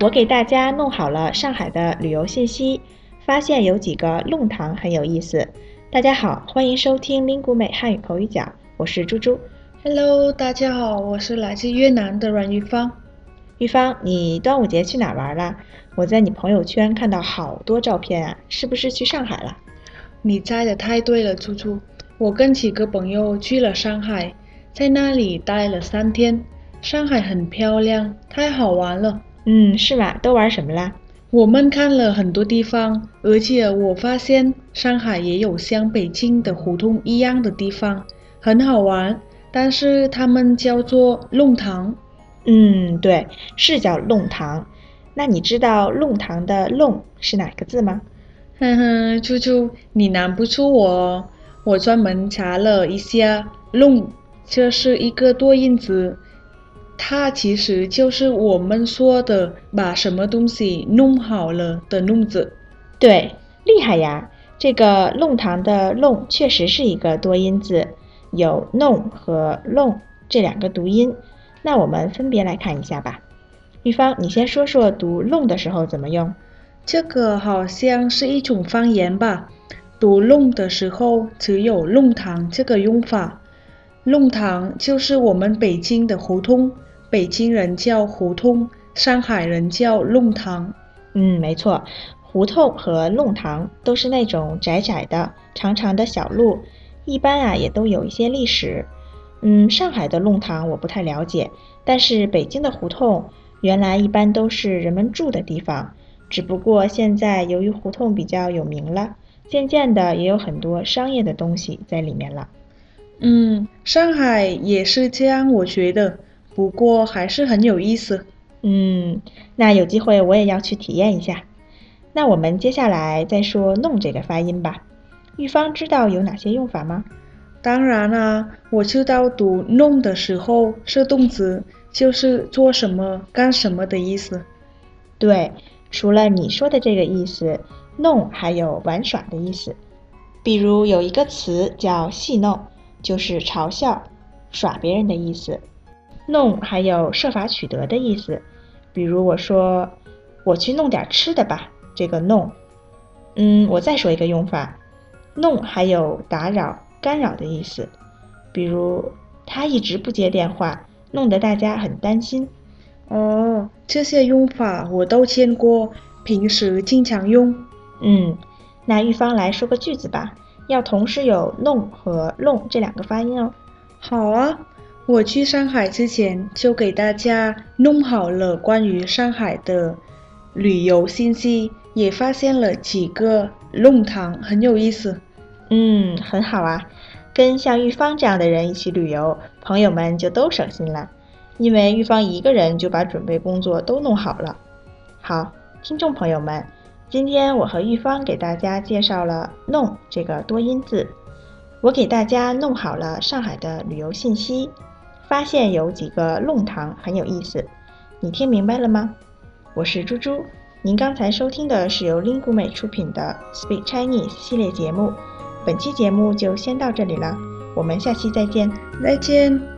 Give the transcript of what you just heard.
我给大家弄好了上海的旅游信息，发现有几个弄堂很有意思。大家好，欢迎收听林谷美汉语口语角，我是猪猪。Hello，大家好，我是来自越南的阮玉芳。玉芳，你端午节去哪儿玩了？我在你朋友圈看到好多照片啊，是不是去上海了？你猜的太对了，猪猪。我跟几个朋友去了上海，在那里待了三天。上海很漂亮，太好玩了。嗯，是吗？都玩什么啦？我们看了很多地方，而且我发现上海也有像北京的胡同一样的地方，很好玩。但是他们叫做弄堂。嗯，对，是叫弄堂。那你知道弄堂的“弄”是哪个字吗？哼哼，猪猪，你难不住我哦。我专门查了一下，“弄”这是一个多音字，它其实就是我们说的把什么东西弄好了的“弄”字。对，厉害呀！这个弄堂的“弄”确实是一个多音字，有“弄”和“弄”这两个读音。那我们分别来看一下吧。玉芳，你先说说读“弄”的时候怎么用。这个好像是一种方言吧？读“弄”的时候只有“弄堂”这个用法。弄堂就是我们北京的胡同，北京人叫胡同，上海人叫弄堂。嗯，没错，胡同和弄堂都是那种窄窄的、长长的小路，一般啊也都有一些历史。嗯，上海的弄堂我不太了解，但是北京的胡同原来一般都是人们住的地方，只不过现在由于胡同比较有名了，渐渐的也有很多商业的东西在里面了。嗯，上海也是这样，我觉得，不过还是很有意思。嗯，那有机会我也要去体验一下。那我们接下来再说“弄”这个发音吧。玉芳知道有哪些用法吗？当然啦，我知道读“弄”的时候是动词，就是做什么、干什么的意思。对，除了你说的这个意思，“弄”还有玩耍的意思。比如有一个词叫“戏弄”，就是嘲笑、耍别人的意思。弄还有设法取得的意思。比如我说我去弄点吃的吧，这个弄。嗯，我再说一个用法，弄还有打扰、干扰的意思。比如他一直不接电话，弄得大家很担心。哦，这些用法我都见过，平时经常用。嗯，那玉芳来说个句子吧，要同时有弄和弄这两个发音哦。好啊。我去上海之前就给大家弄好了关于上海的旅游信息，也发现了几个弄堂，很有意思。嗯，很好啊，跟像玉芳这样的人一起旅游，朋友们就都省心了，因为玉芳一个人就把准备工作都弄好了。好，听众朋友们，今天我和玉芳给大家介绍了“弄”这个多音字，我给大家弄好了上海的旅游信息。发现有几个弄堂很有意思，你听明白了吗？我是猪猪，您刚才收听的是由 Lingu 美出品的 Speak Chinese 系列节目，本期节目就先到这里了，我们下期再见，再见。